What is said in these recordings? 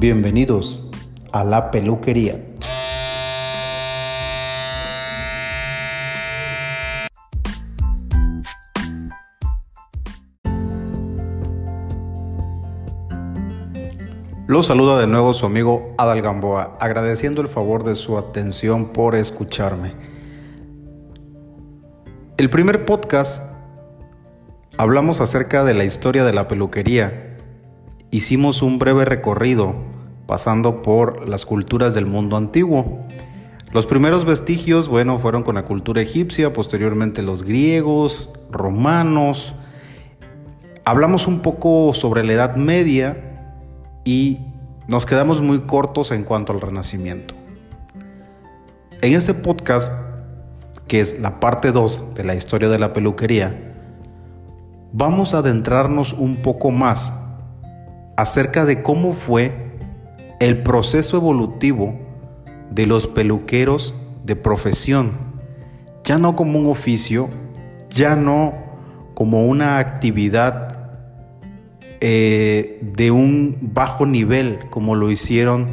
Bienvenidos a la peluquería. Los saluda de nuevo su amigo Adal Gamboa, agradeciendo el favor de su atención por escucharme. El primer podcast hablamos acerca de la historia de la peluquería. Hicimos un breve recorrido pasando por las culturas del mundo antiguo. Los primeros vestigios, bueno, fueron con la cultura egipcia, posteriormente los griegos, romanos. Hablamos un poco sobre la Edad Media y nos quedamos muy cortos en cuanto al renacimiento. En ese podcast, que es la parte 2 de la historia de la peluquería, vamos a adentrarnos un poco más acerca de cómo fue el proceso evolutivo de los peluqueros de profesión, ya no como un oficio, ya no como una actividad eh, de un bajo nivel como lo hicieron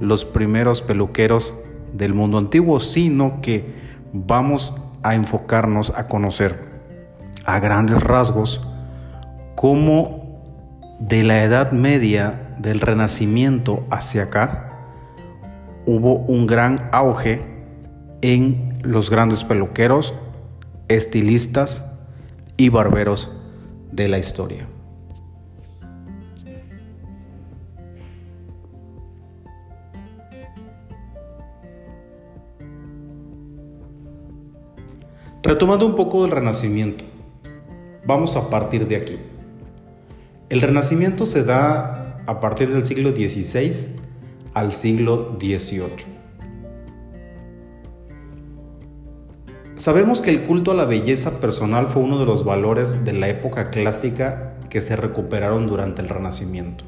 los primeros peluqueros del mundo antiguo, sino que vamos a enfocarnos a conocer a grandes rasgos cómo de la Edad Media, del Renacimiento hacia acá, hubo un gran auge en los grandes peluqueros, estilistas y barberos de la historia. Retomando un poco del Renacimiento, vamos a partir de aquí. El Renacimiento se da a partir del siglo XVI al siglo XVIII. Sabemos que el culto a la belleza personal fue uno de los valores de la época clásica que se recuperaron durante el Renacimiento.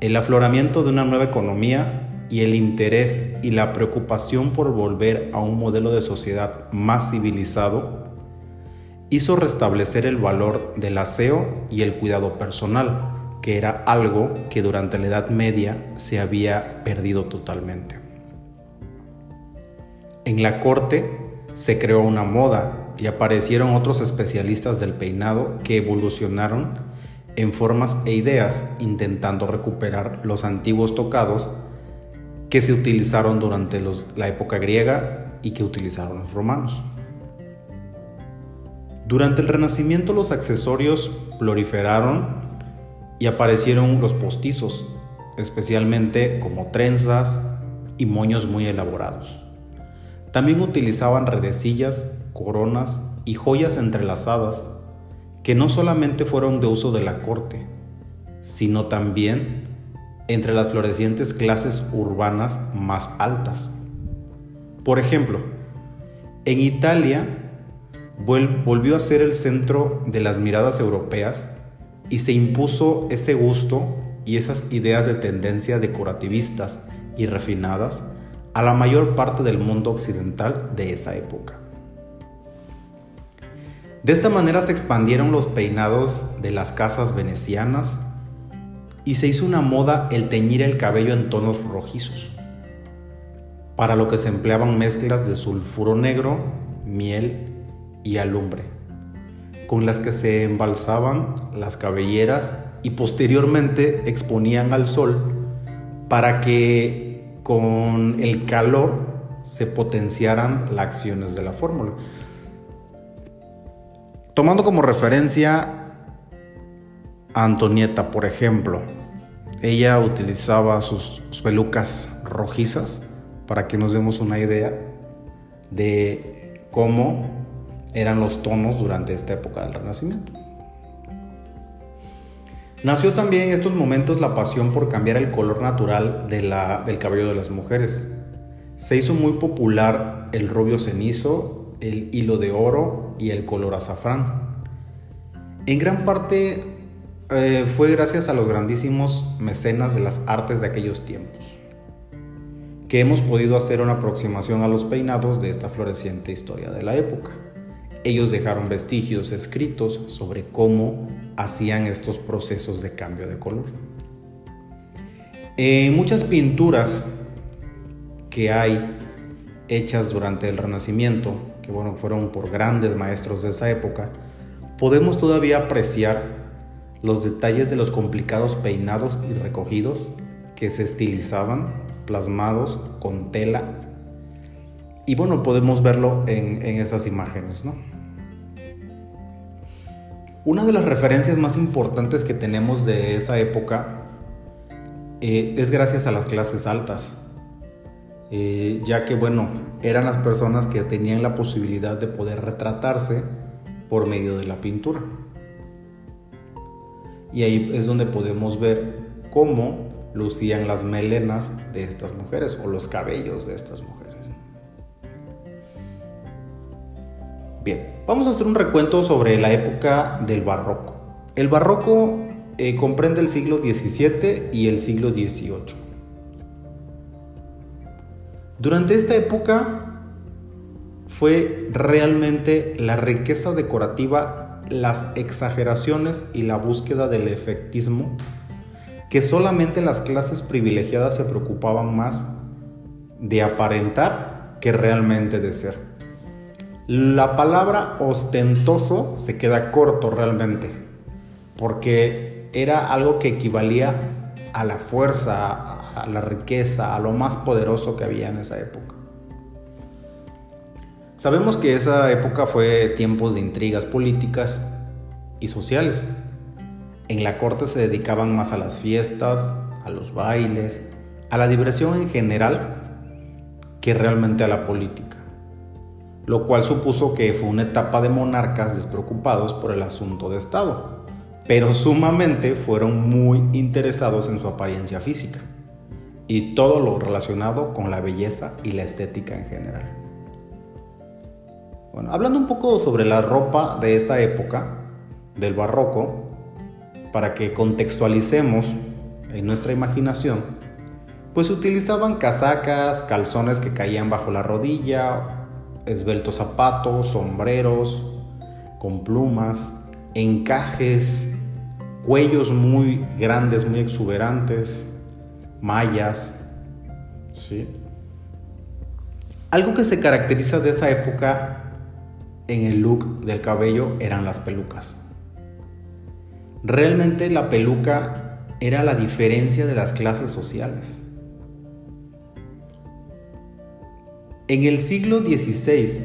El afloramiento de una nueva economía y el interés y la preocupación por volver a un modelo de sociedad más civilizado hizo restablecer el valor del aseo y el cuidado personal, que era algo que durante la Edad Media se había perdido totalmente. En la corte se creó una moda y aparecieron otros especialistas del peinado que evolucionaron en formas e ideas intentando recuperar los antiguos tocados que se utilizaron durante la época griega y que utilizaron los romanos. Durante el Renacimiento los accesorios proliferaron y aparecieron los postizos, especialmente como trenzas y moños muy elaborados. También utilizaban redecillas, coronas y joyas entrelazadas que no solamente fueron de uso de la corte, sino también entre las florecientes clases urbanas más altas. Por ejemplo, en Italia volvió a ser el centro de las miradas europeas y se impuso ese gusto y esas ideas de tendencia decorativistas y refinadas a la mayor parte del mundo occidental de esa época. De esta manera se expandieron los peinados de las casas venecianas, y se hizo una moda el teñir el cabello en tonos rojizos, para lo que se empleaban mezclas de sulfuro negro, miel y alumbre, con las que se embalsaban las cabelleras y posteriormente exponían al sol para que con el calor se potenciaran las acciones de la fórmula. Tomando como referencia Antonieta, por ejemplo, ella utilizaba sus, pelucas rojizas para que nos demos una idea de cómo eran los tonos durante esta época del Renacimiento. Nació también en estos momentos la pasión por cambiar el color natural del cabello de las mujeres. Se hizo muy popular el rubio cenizo, el hilo de oro y el color azafrán. En gran parte eh, fue gracias a los grandísimos mecenas de las artes de aquellos tiempos que hemos podido hacer una aproximación a los peinados de esta floreciente historia de la época. Ellos dejaron vestigios escritos sobre cómo hacían estos procesos de cambio de color. En muchas pinturas que hay hechas durante el Renacimiento, que bueno, fueron por grandes maestros de esa época, podemos todavía apreciar los detalles de los complicados peinados y recogidos que se estilizaban, plasmados con tela. Y bueno, podemos verlo en, esas imágenes, ¿no? Una de las referencias más importantes que tenemos de esa época eh, es gracias a las clases altas, eh, ya que bueno, eran las personas que tenían la posibilidad de poder retratarse por medio de la pintura. Y ahí es donde podemos ver cómo lucían las melenas de estas mujeres o los cabellos de estas mujeres. Bien, vamos a hacer un recuento sobre la época del barroco. El barroco eh, comprende el siglo XVII y el siglo XVIII. Durante esta época fue realmente la riqueza decorativa, las exageraciones y la búsqueda del efectismo que solamente las clases privilegiadas se preocupaban más de aparentar que realmente de ser. La palabra ostentoso se queda corto realmente, porque era algo que equivalía a la fuerza, a la riqueza, a lo más poderoso que había en esa época. Sabemos que esa época fue tiempos de intrigas políticas y sociales, en la corte se dedicaban más a las fiestas, a los bailes, a la diversión en general, que realmente a la política, lo cual supuso que fue una etapa de monarcas despreocupados por el asunto de Estado, pero sumamente fueron muy interesados en su apariencia física y todo lo relacionado con la belleza y la estética en general. Hablando un poco sobre la ropa de esa época, del barroco, para que contextualicemos en nuestra imaginación, pues utilizaban casacas, calzones que caían bajo la rodilla, esbeltos zapatos, sombreros con plumas, encajes, cuellos muy grandes, muy exuberantes, mallas. ¿sí? Algo que se caracteriza de esa época en el look del cabello eran las pelucas. Realmente la peluca era la diferencia de las clases sociales. En el siglo XVI,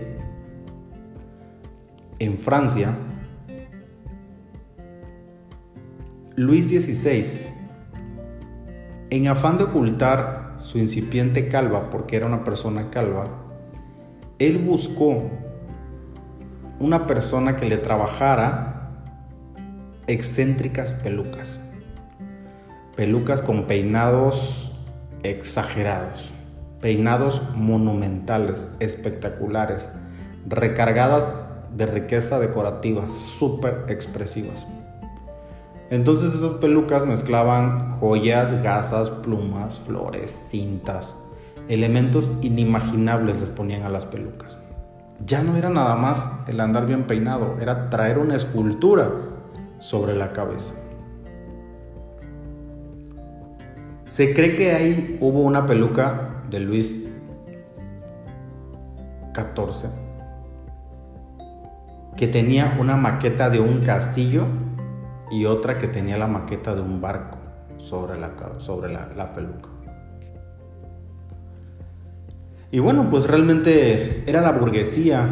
en Francia, Luis XVI, en afán de ocultar su incipiente calva, porque era una persona calva, él buscó una persona que le trabajara excéntricas pelucas. Pelucas con peinados exagerados, peinados monumentales, espectaculares, recargadas de riqueza decorativa, súper expresivas. Entonces esas pelucas mezclaban joyas, gasas, plumas, flores, cintas, elementos inimaginables les ponían a las pelucas. Ya no era nada más el andar bien peinado, era traer una escultura sobre la cabeza. Se cree que ahí hubo una peluca de Luis XIV que tenía una maqueta de un castillo y otra que tenía la maqueta de un barco sobre la, sobre la, peluca. Y bueno, pues realmente era la burguesía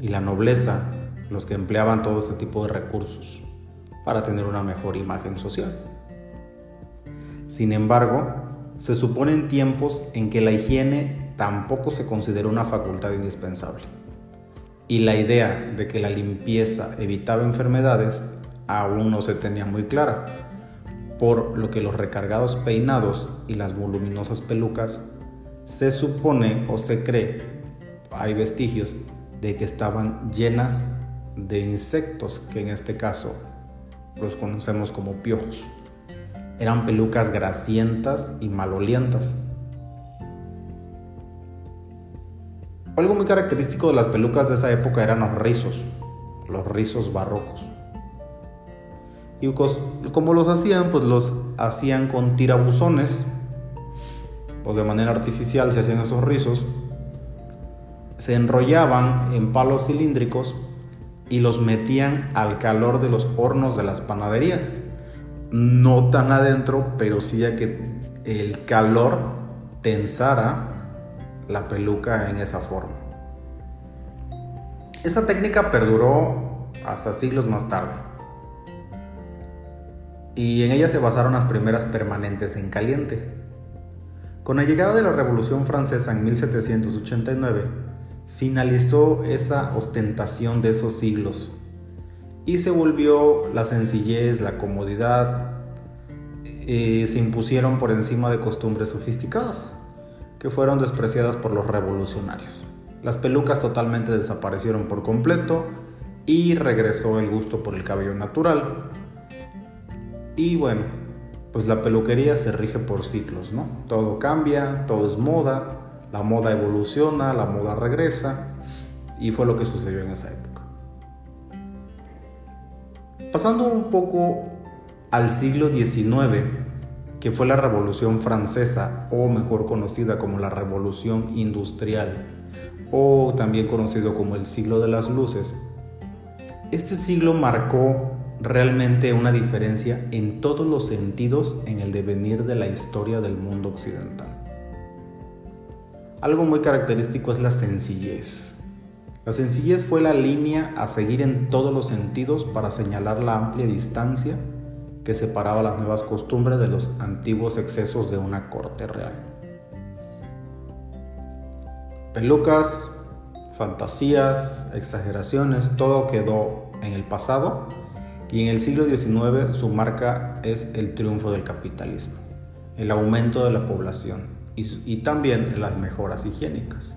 y la nobleza los que empleaban todo este tipo de recursos para tener una mejor imagen social. Sin embargo, se suponen tiempos en que la higiene tampoco se considera una facultad indispensable. Y la idea de que la limpieza evitaba enfermedades aún no se tenía muy clara, por lo que los recargados peinados y las voluminosas pelucas se supone o se cree, hay vestigios, de que estaban llenas de insectos, que en este caso los conocemos como piojos. Eran pelucas grasientas y malolientas. Algo muy característico de las pelucas de esa época eran los rizos, los rizos barrocos. Y como los hacían, pues los hacían con tirabuzones o de manera artificial se hacían esos rizos, se enrollaban en palos cilíndricos y los metían al calor de los hornos de las panaderías. No tan adentro, pero sí a que el calor tensara la peluca en esa forma. Esa técnica perduró hasta siglos más tarde. Y en ella se basaron las primeras permanentes en caliente. Con la llegada de la Revolución Francesa en 1789, finalizó esa ostentación de esos siglos y se volvió la sencillez, la comodidad, eh, se impusieron por encima de costumbres sofisticadas que fueron despreciadas por los revolucionarios. Las pelucas totalmente desaparecieron por completo y regresó el gusto por el cabello natural. Y bueno, pues la peluquería se rige por ciclos, ¿no? Todo cambia, todo es moda, la moda evoluciona, la moda regresa y fue lo que sucedió en esa época. Pasando un poco al siglo XIX, que fue la Revolución Francesa, o mejor conocida como la Revolución Industrial, o también conocido como el siglo de las luces, este siglo marcó realmente una diferencia en todos los sentidos en el devenir de la historia del mundo occidental. Algo muy característico es la sencillez. La sencillez fue la línea a seguir en todos los sentidos para señalar la amplia distancia que separaba las nuevas costumbres de los antiguos excesos de una corte real. Pelucas, fantasías, exageraciones, todo quedó en el pasado y en el siglo XIX su marca es el triunfo del capitalismo, el aumento de la población, y, también las mejoras higiénicas.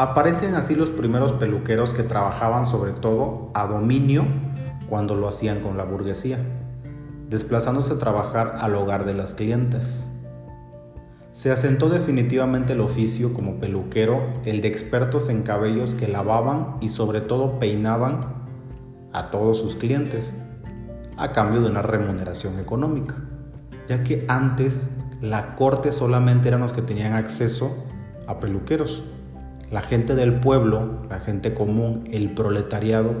Aparecen así los primeros peluqueros que trabajaban sobre todo a dominio cuando lo hacían con la burguesía, desplazándose a trabajar al hogar de las clientes. Se asentó definitivamente el oficio como peluquero, el de expertos en cabellos que lavaban y sobre todo peinaban a todos sus clientes, a cambio de una remuneración económica, ya que antes la corte solamente eran los que tenían acceso a peluqueros. La gente del pueblo, la gente común, el proletariado,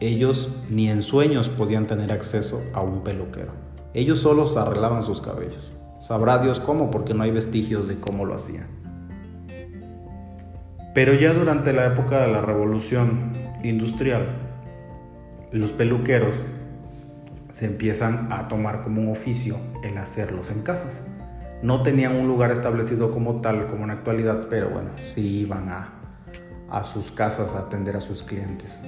ellos ni en sueños podían tener acceso a un peluquero. Ellos solos arreglaban sus cabellos. Sabrá Dios cómo, porque no hay vestigios de cómo lo hacían. Pero ya durante la época de la revolución industrial, los peluqueros se empiezan a tomar como un oficio el hacerlos en casas. No tenían un lugar establecido como tal, como en actualidad, pero bueno, sí iban a, a sus casas a atender a sus clientes.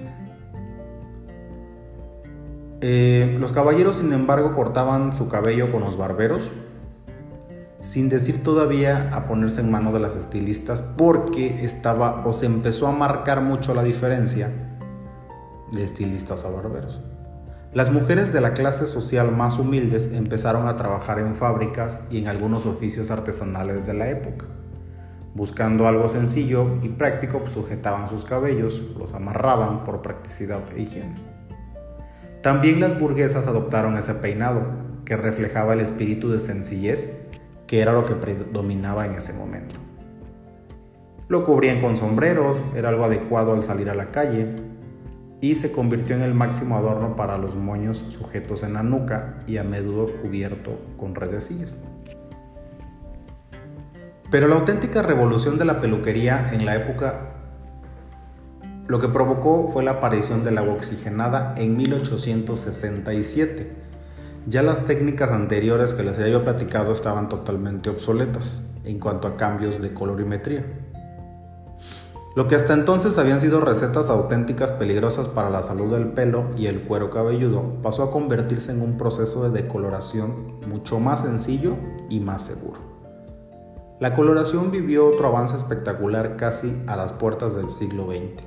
Eh, los caballeros, sin embargo, cortaban su cabello con los barberos, sin decir todavía a ponerse en mano de las estilistas, porque estaba o se empezó a marcar mucho la diferencia de estilistas a barberos. Las mujeres de la clase social más humildes empezaron a trabajar en fábricas y en algunos oficios artesanales de la época. Buscando algo sencillo y práctico, pues, sujetaban sus cabellos, los amarraban por practicidad e higiene. También las burguesas adoptaron ese peinado, que reflejaba el espíritu de sencillez, que era lo que predominaba en ese momento. Lo cubrían con sombreros, era algo adecuado al salir a la calle, y se convirtió en el máximo adorno para los moños sujetos en la nuca y a menudo cubierto con redecillas. Pero la auténtica revolución de la peluquería en la época lo que provocó fue la aparición del agua oxigenada en 1867. Ya las técnicas anteriores que les había platicado estaban totalmente obsoletas en cuanto a cambios de colorimetría. Lo que hasta entonces habían sido recetas auténticas peligrosas para la salud del pelo y el cuero cabelludo pasó a convertirse en un proceso de decoloración mucho más sencillo y más seguro. La coloración vivió otro avance espectacular casi a las puertas del siglo XX,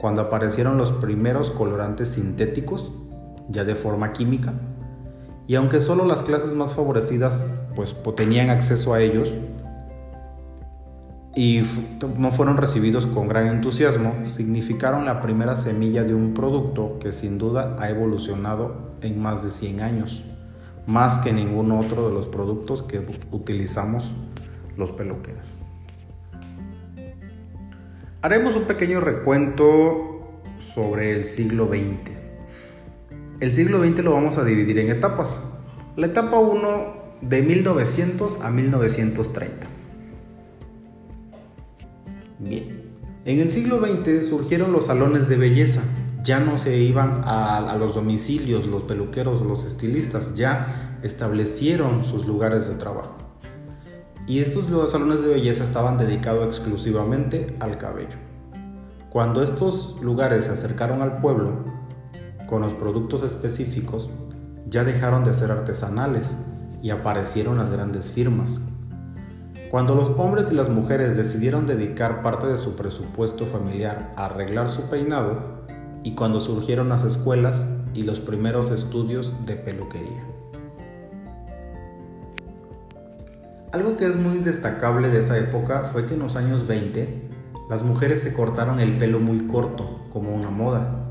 cuando aparecieron los primeros colorantes sintéticos, ya de forma química, y aunque solo las clases más favorecidas pues tenían acceso a ellos, y no fueron recibidos con gran entusiasmo, significaron la primera semilla de un producto que sin duda ha evolucionado en más de 100 años, más que ningún otro de los productos que utilizamos los peluqueros. Haremos un pequeño recuento sobre el siglo XX. El siglo XX lo vamos a dividir en etapas. La etapa 1 de 1900 a 1930. Bien, en el siglo XX surgieron los salones de belleza. Ya no se iban a, los domicilios los peluqueros, los estilistas, ya establecieron sus lugares de trabajo. Y estos salones de belleza estaban dedicados exclusivamente al cabello. Cuando estos lugares se acercaron al pueblo con los productos específicos, ya dejaron de ser artesanales y aparecieron las grandes firmas. Cuando los hombres y las mujeres decidieron dedicar parte de su presupuesto familiar a arreglar su peinado, y cuando surgieron las escuelas y los primeros estudios de peluquería. Algo que es muy destacable de esa época fue que en los años 20 las mujeres se cortaron el pelo muy corto, como una moda,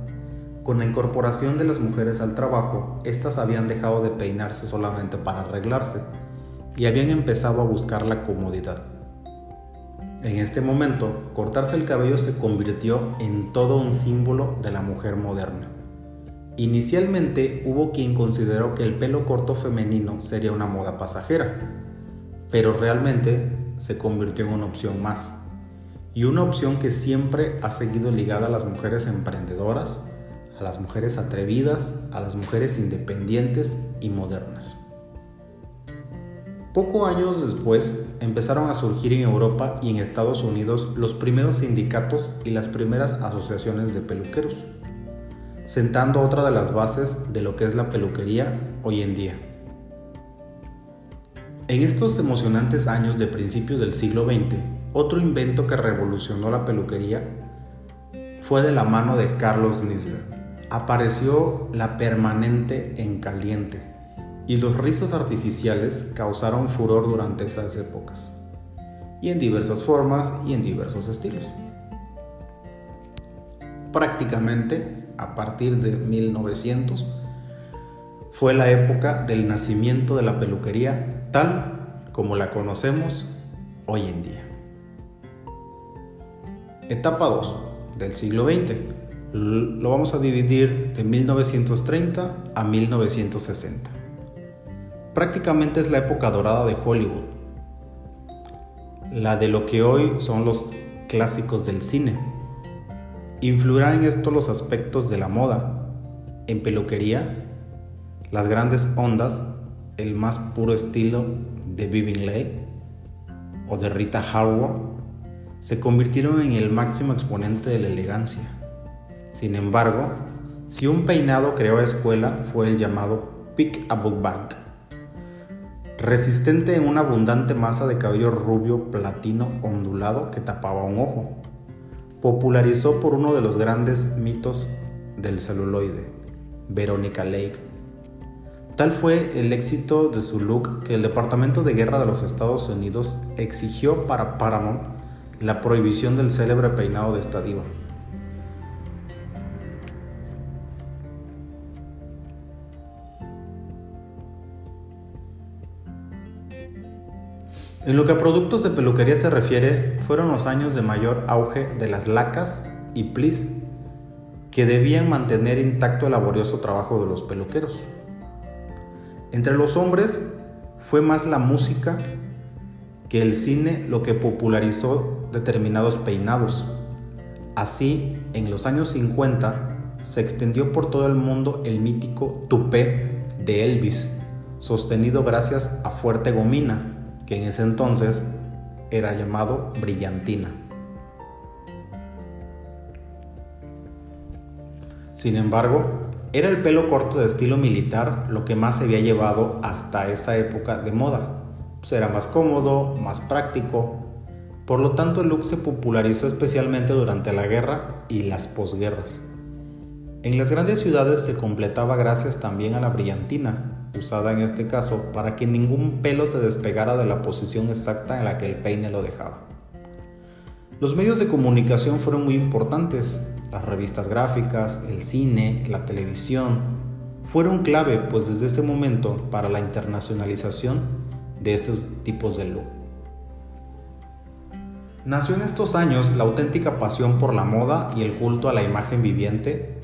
con la incorporación de las mujeres al trabajo, éstas habían dejado de peinarse solamente para arreglarse y habían empezado a buscar la comodidad. En este momento, cortarse el cabello se convirtió en todo un símbolo de la mujer moderna. Inicialmente hubo quien consideró que el pelo corto femenino sería una moda pasajera, pero realmente se convirtió en una opción más, y una opción que siempre ha seguido ligada a las mujeres emprendedoras, a las mujeres atrevidas, a las mujeres independientes y modernas. Poco años después empezaron a surgir en Europa y en Estados Unidos los primeros sindicatos y las primeras asociaciones de peluqueros, sentando otra de las bases de lo que es la peluquería hoy en día. En estos emocionantes años de principios del siglo XX, otro invento que revolucionó la peluquería fue de la mano de Carlos Nisler apareció la permanente en caliente y los rizos artificiales causaron furor durante esas épocas, y en diversas formas y en diversos estilos. Prácticamente a partir de 1900 fue la época del nacimiento de la peluquería tal como la conocemos hoy en día. Etapa 2 del siglo XX lo vamos a dividir de 1930 a 1960. Prácticamente es la época dorada de Hollywood, la de lo que hoy son los clásicos del cine. Influirá en esto los aspectos de la moda, en peluquería, las grandes ondas, el más puro estilo de Viving Lake o de Rita Hayworth, se convirtieron en el máximo exponente de la elegancia. Sin embargo, si un peinado creó escuela fue el llamado Pick a Book Bank, resistente en una abundante masa de cabello rubio platino ondulado que tapaba un ojo. Popularizó por uno de los grandes mitos del celuloide, Veronica Lake. Tal fue el éxito de su look que el Departamento de Guerra de los Estados Unidos exigió para Paramount la prohibición del célebre peinado de esta diva. En lo que a productos de peluquería se refiere, fueron los años de mayor auge de las lacas y plis, que debían mantener intacto el laborioso trabajo de los peluqueros. Entre los hombres fue más la música que el cine lo que popularizó determinados peinados. Así, en los años 50 se extendió por todo el mundo el mítico tupé de Elvis, sostenido gracias a fuerte gomina, que en ese entonces era llamado brillantina. Sin embargo, era el pelo corto de estilo militar lo que más se había llevado hasta esa época de moda. Pues era más cómodo, más práctico. Por lo tanto, el look se popularizó especialmente durante la guerra y las posguerras. En las grandes ciudades se completaba gracias también a la brillantina, usada en este caso para que ningún pelo se despegara de la posición exacta en la que el peine lo dejaba. Los medios de comunicación fueron muy importantes, las revistas gráficas, el cine, la televisión, fueron clave pues desde ese momento para la internacionalización de esos tipos de look. Nació en estos años la auténtica pasión por la moda y el culto a la imagen viviente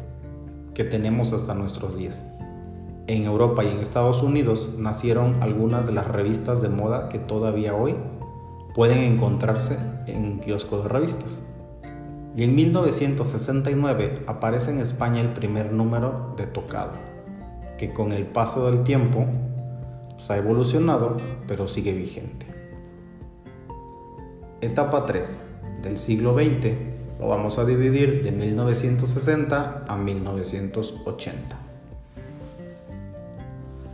que tenemos hasta nuestros días. En Europa y en Estados Unidos nacieron algunas de las revistas de moda que todavía hoy pueden encontrarse en kioscos de revistas. Y en 1969 aparece en España el primer número de Tocado, que con el paso del tiempo pues, ha evolucionado, pero sigue vigente. Etapa 3 del siglo XX lo vamos a dividir de 1960 a 1980.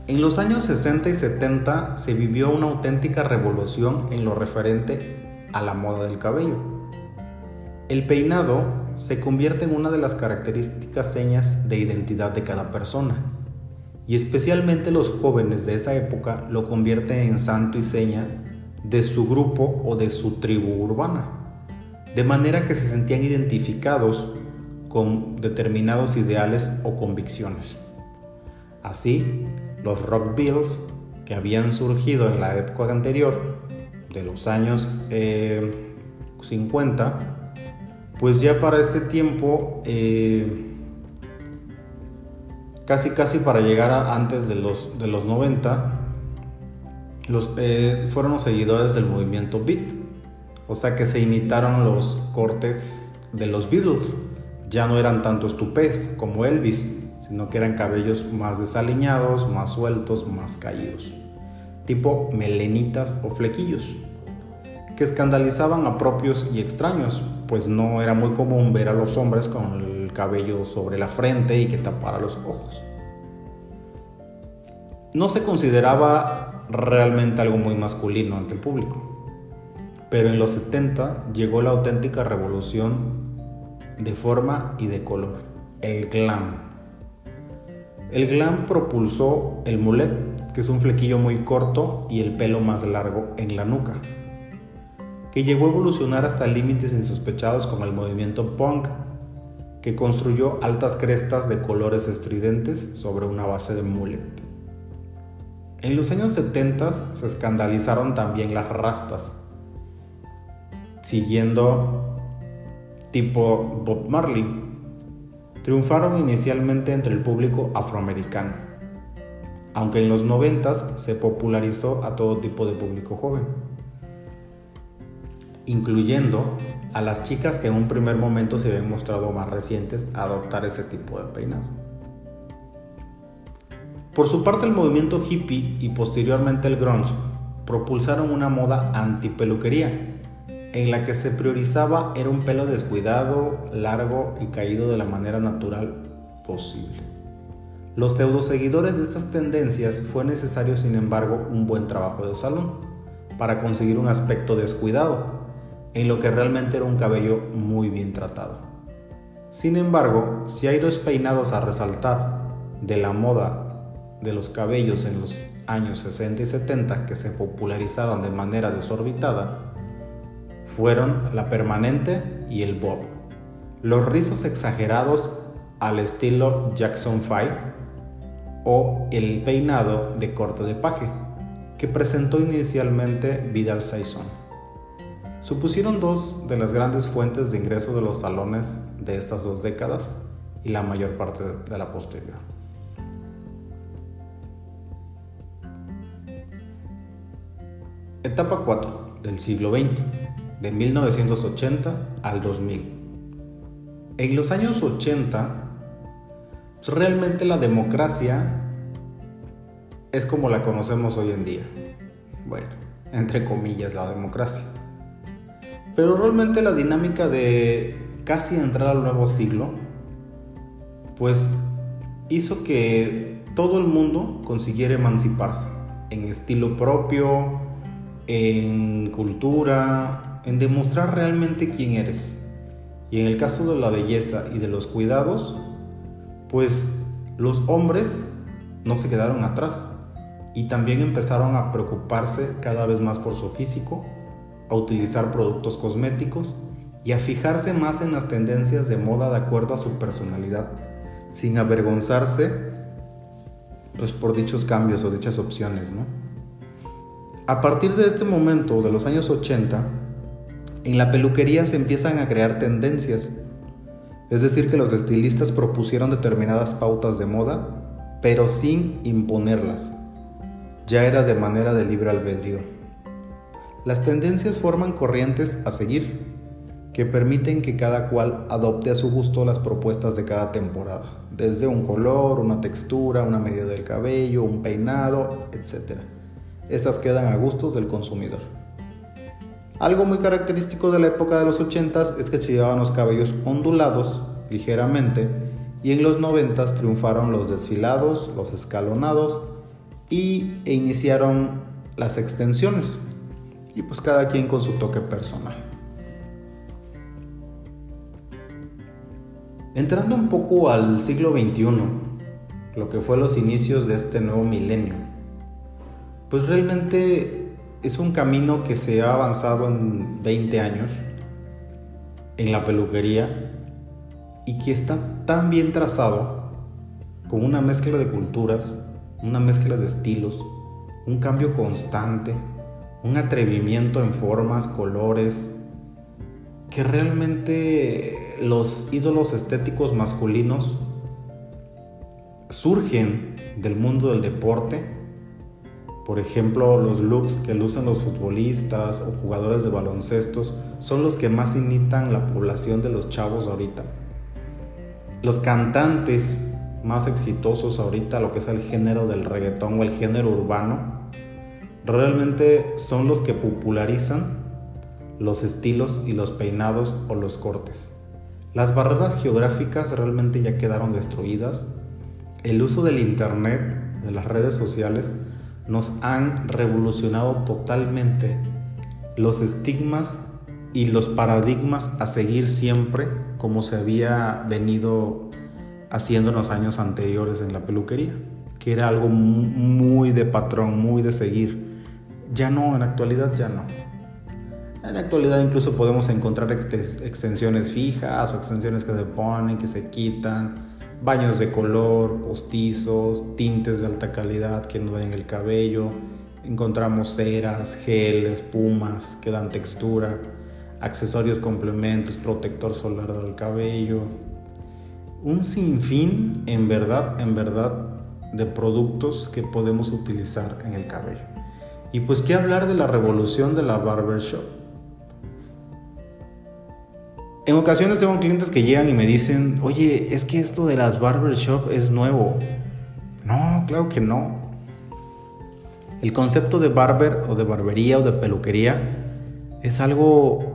En los años 60 y 70 se vivió una auténtica revolución en lo referente a la moda del cabello. El peinado se convierte en una de las características señas de identidad de cada persona, y especialmente los jóvenes de esa época lo convierten en santo y seña de su grupo o de su tribu urbana, de manera que se sentían identificados con determinados ideales o convicciones. Así, los rock bills que habían surgido en la época anterior, de los años 50, eh, pues ya para este tiempo, eh, casi casi para llegar antes de los, de los 90, los, eh, fueron los seguidores del movimiento beat. O sea que se imitaron los cortes de los Beatles. Ya no eran tanto estupés como Elvis, sino que eran cabellos más desaliñados, más sueltos, más caídos. Tipo melenitas o flequillos. Que escandalizaban a propios y extraños, pues no era muy común ver a los hombres con el cabello sobre la frente y que tapara los ojos. No se consideraba realmente algo muy masculino ante el público. Pero en los 70 llegó la auténtica revolución de forma y de color, el glam. El glam propulsó el mulet, que es un flequillo muy corto y el pelo más largo en la nuca, que llegó a evolucionar hasta límites insospechados como el movimiento punk, que construyó altas crestas de colores estridentes sobre una base de mulet. En los años 70 se escandalizaron también las rastas, siguiendo tipo Bob Marley. Triunfaron inicialmente entre el público afroamericano, aunque en los 90 se popularizó a todo tipo de público joven, incluyendo a las chicas que en un primer momento se habían mostrado más recientes a adoptar ese tipo de peinado. Por su parte, el movimiento hippie y posteriormente el grunge propulsaron una moda anti-peluquería, en la que se priorizaba era un pelo descuidado, largo y caído de la manera natural posible. Los pseudo seguidores de estas tendencias fue necesario, sin embargo, un buen trabajo de salón para conseguir un aspecto descuidado, en lo que realmente era un cabello muy bien tratado. Sin embargo, si hay dos peinados a resaltar de la moda de los cabellos en los años 60 y 70 que se popularizaron de manera desorbitada fueron la permanente y el bob. Los rizos exagerados al estilo Jackson 5 o el peinado de corte de paje que presentó inicialmente Vidal Saison. Supusieron dos de las grandes fuentes de ingreso de los salones de estas dos décadas y la mayor parte de la posterior. Etapa 4 del siglo XX, de 1980 al 2000. En los años 80, pues, realmente la democracia es como la conocemos hoy en día. Bueno, entre comillas la democracia. Pero realmente la dinámica de casi entrar al nuevo siglo, pues hizo que todo el mundo consiguiera emanciparse en estilo propio, en cultura, en demostrar realmente quién eres. Y en el caso de la belleza y de los cuidados, pues los hombres no se quedaron atrás y también empezaron a preocuparse cada vez más por su físico, a utilizar productos cosméticos y a fijarse más en las tendencias de moda de acuerdo a su personalidad, sin avergonzarse pues por dichos cambios o dichas opciones, ¿no? A partir de este momento, de los años 80, En la peluquería se empiezan a crear tendencias, es decir, que los estilistas propusieron determinadas pautas de moda, pero sin imponerlas. Ya era de manera de libre albedrío. Las tendencias forman corrientes a seguir, que permiten que cada cual adopte a su gusto las propuestas de cada temporada, desde un color, una textura, una medida del cabello, un peinado, etc. Estas quedan a gustos del consumidor. Algo muy característico de la época de los 80s es que se llevaban los cabellos ondulados ligeramente y en los 90 triunfaron los desfilados, los escalonados y e iniciaron las extensiones y pues cada quien con su toque personal. Entrando un poco al siglo XXI, lo que fue los inicios de este nuevo milenio, pues realmente es un camino que se ha avanzado en 20 años en la peluquería y que está tan bien trazado con una mezcla de culturas, una mezcla de estilos, un cambio constante, un atrevimiento en formas, colores, que realmente los ídolos estéticos masculinos surgen del mundo del deporte. Por ejemplo, los looks que lucen los futbolistas o jugadores de baloncestos son los que más imitan la población de los chavos ahorita. Los cantantes más exitosos ahorita, lo que es el género del reggaetón o el género urbano, realmente son los que popularizan los estilos y los peinados o los cortes. Las barreras geográficas realmente ya quedaron destruidas. El uso del Internet, de las redes sociales, nos han revolucionado totalmente los estigmas y los paradigmas a seguir siempre como se había venido haciendo en los años anteriores en la peluquería, que era algo muy de patrón, muy de seguir. Ya no, en la actualidad ya no. En la actualidad incluso podemos encontrar extensiones fijas o extensiones que se ponen, que se quitan, baños de color, postizos, tintes de alta calidad que no den el cabello, encontramos ceras, gel, espumas que dan textura, accesorios complementos, protector solar del cabello, un sinfín en verdad, en verdad de productos que podemos utilizar en el cabello. Y pues qué hablar de la revolución de la barbershop en ocasiones tengo clientes que llegan y me dicen, oye, es que esto de las barbershop es nuevo. No, claro que no. El concepto de barber o de barbería o de peluquería es algo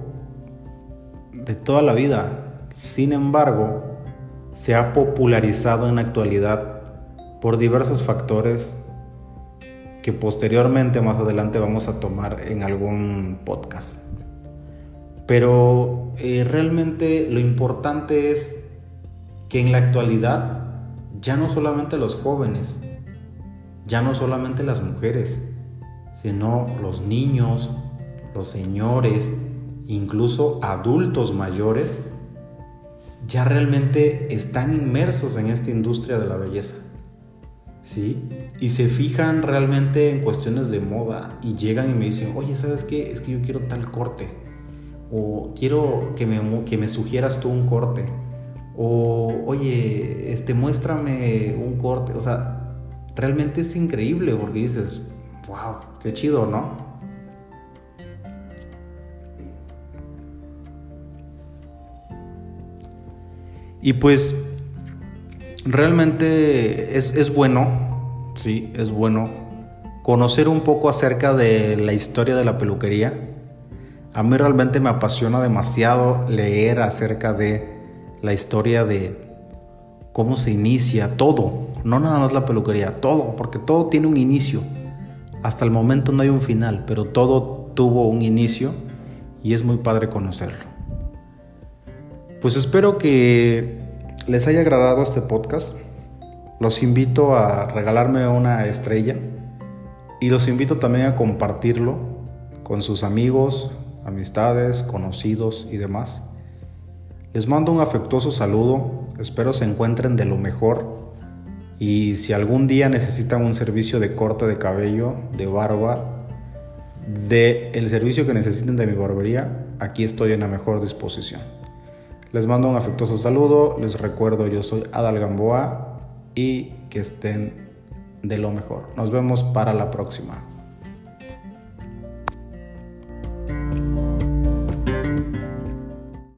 de toda la vida. Sin embargo, se ha popularizado en la actualidad por diversos factores que posteriormente más adelante vamos a tomar en algún podcast. Pero eh, realmente lo importante es que en la actualidad ya no solamente los jóvenes, ya no solamente las mujeres, sino los niños, los señores, incluso adultos mayores, ya realmente están inmersos en esta industria de la belleza. ¿Sí? Y se fijan realmente en cuestiones de moda y llegan y me dicen, oye, ¿sabes qué? Es que yo quiero tal corte o quiero que me, que me sugieras tú un corte, o oye, este, muéstrame un corte, o sea, realmente es increíble porque dices, wow, qué chido, ¿no? Y pues realmente es, es, bueno, sí, es bueno conocer un poco acerca de la historia de la peluquería a mí realmente me apasiona demasiado leer acerca de la historia de cómo se inicia todo, no nada más la peluquería, todo, porque todo tiene un inicio. Hasta el momento no hay un final, pero todo tuvo un inicio y es muy padre conocerlo. Pues espero que les haya agradado este podcast. Los invito a regalarme una estrella y los invito también a compartirlo con sus amigos, amistades, conocidos y demás. Les mando un afectuoso saludo, espero se encuentren de lo mejor y si algún día necesitan un servicio de corte de cabello, de barba, de el servicio que necesiten de mi barbería, aquí estoy en la mejor disposición. Les mando un afectuoso saludo, les recuerdo yo soy Adal Gamboa y que estén de lo mejor. Nos vemos para la próxima.